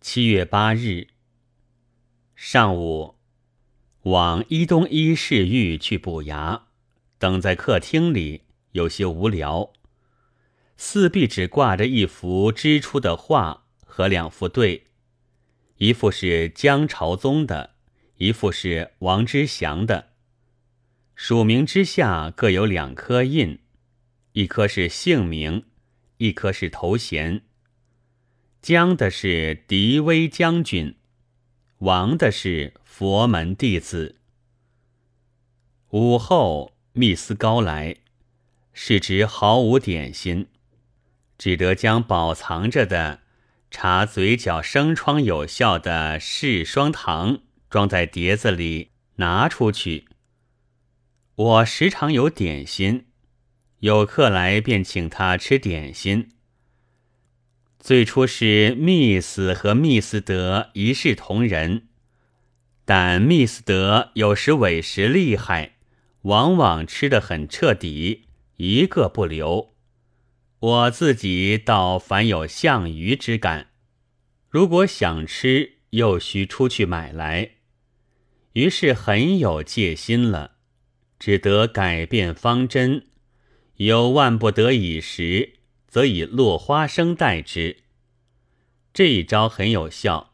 七月八日上午，往伊东一市寓去补牙，等在客厅里有些无聊。四壁只挂着一幅支出的画和两幅对，一幅是姜朝宗的，一幅是王之祥的。署名之下各有两颗印，一颗是姓名，一颗是头衔。姜的是狄威将军，王的是佛门弟子。午后，密斯高来，是直毫无点心。只得将保藏着的查嘴角生疮有效的柿霜糖装在碟子里拿出去。我时常有点心，有客来便请他吃点心。最初是密斯和密斯德一视同仁，但密斯德有时委实厉害，往往吃得很彻底，一个不留。我自己倒凡有项羽之感，如果想吃，又需出去买来，于是很有戒心了，只得改变方针。有万不得已时，则以落花生代之。这一招很有效，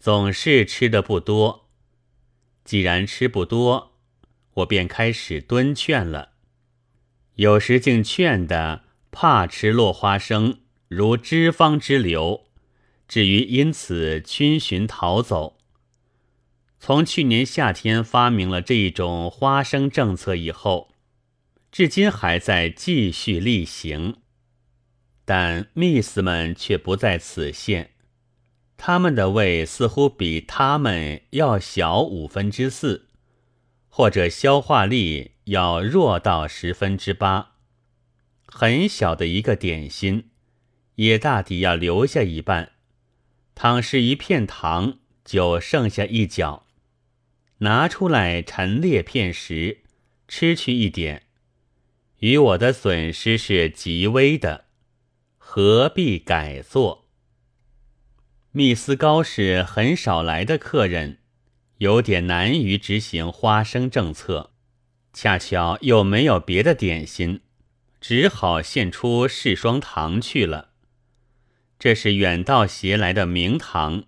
总是吃的不多。既然吃不多，我便开始敦劝了，有时竟劝的。怕吃落花生，如脂肪之流，至于因此逡巡逃走。从去年夏天发明了这一种花生政策以后，至今还在继续例行。但 Miss 们却不在此限，他们的胃似乎比他们要小五分之四，或者消化力要弱到十分之八。很小的一个点心，也大抵要留下一半。倘是一片糖，就剩下一角，拿出来陈列片时，吃去一点，与我的损失是极微的，何必改做？密斯高是很少来的客人，有点难于执行花生政策，恰巧又没有别的点心。只好献出试霜糖去了。这是远道携来的名糖，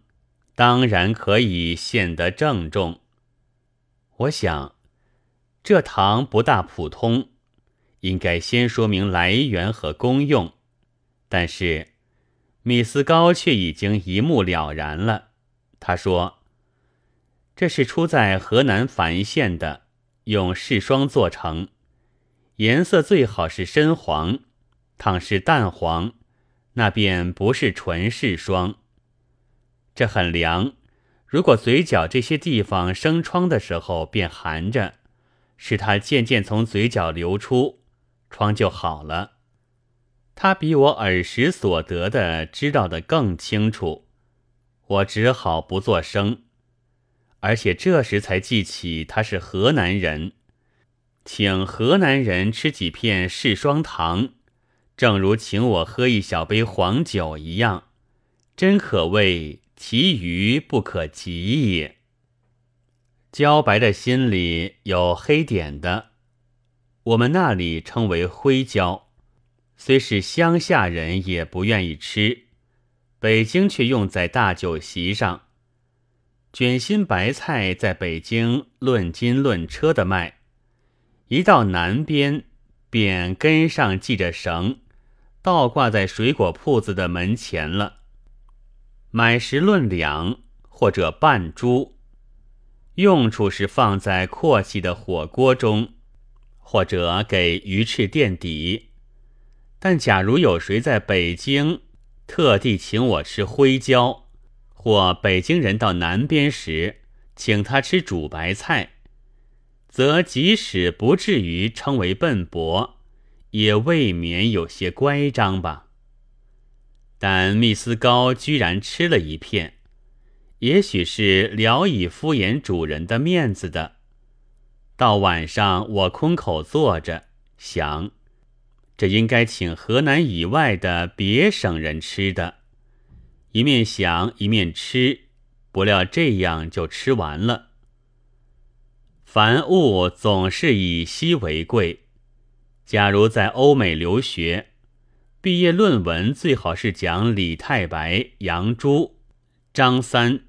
当然可以献得郑重。我想，这糖不大普通，应该先说明来源和功用。但是，米斯高却已经一目了然了。他说：“这是出在河南樊县的，用柿霜做成。”颜色最好是深黄，倘是淡黄，那便不是纯柿霜。这很凉，如果嘴角这些地方生疮的时候便含着，使它渐渐从嘴角流出，疮就好了。他比我耳时所得的知道的更清楚，我只好不作声，而且这时才记起他是河南人。请河南人吃几片柿霜糖，正如请我喝一小杯黄酒一样，真可谓其余不可及也。焦白的心里有黑点的，我们那里称为灰焦，虽是乡下人也不愿意吃，北京却用在大酒席上。卷心白菜在北京论斤论车的卖。一到南边，便根上系着绳，倒挂在水果铺子的门前了。买时论两或者半株，用处是放在阔气的火锅中，或者给鱼翅垫底。但假如有谁在北京特地请我吃灰椒，或北京人到南边时请他吃煮白菜。则即使不至于称为笨伯，也未免有些乖张吧。但密斯高居然吃了一片，也许是聊以敷衍主人的面子的。到晚上，我空口坐着想，这应该请河南以外的别省人吃的，一面想一面吃，不料这样就吃完了。凡物总是以稀为贵。假如在欧美留学，毕业论文最好是讲李太白、杨朱、张三，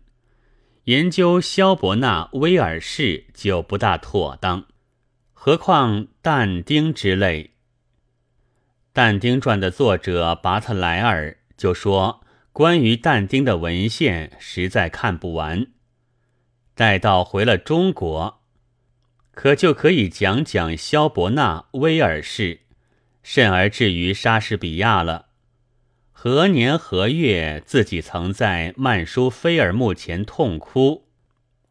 研究萧伯纳、威尔士就不大妥当。何况但丁之类。但丁传的作者巴特莱尔就说，关于但丁的文献实在看不完。待到回了中国，可就可以讲讲萧伯纳、威尔士，甚而至于莎士比亚了。何年何月自己曾在曼殊菲尔墓前痛哭？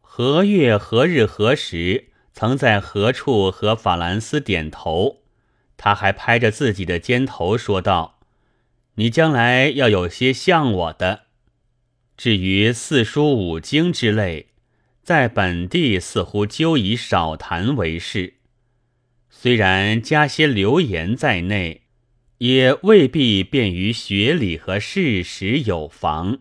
何月何日何时曾在何处和法兰斯点头？他还拍着自己的肩头说道：“你将来要有些像我的。至于四书五经之类，在本地似乎究以少谈为是。虽然加些流言在内，也未必便于学理和事实有妨。”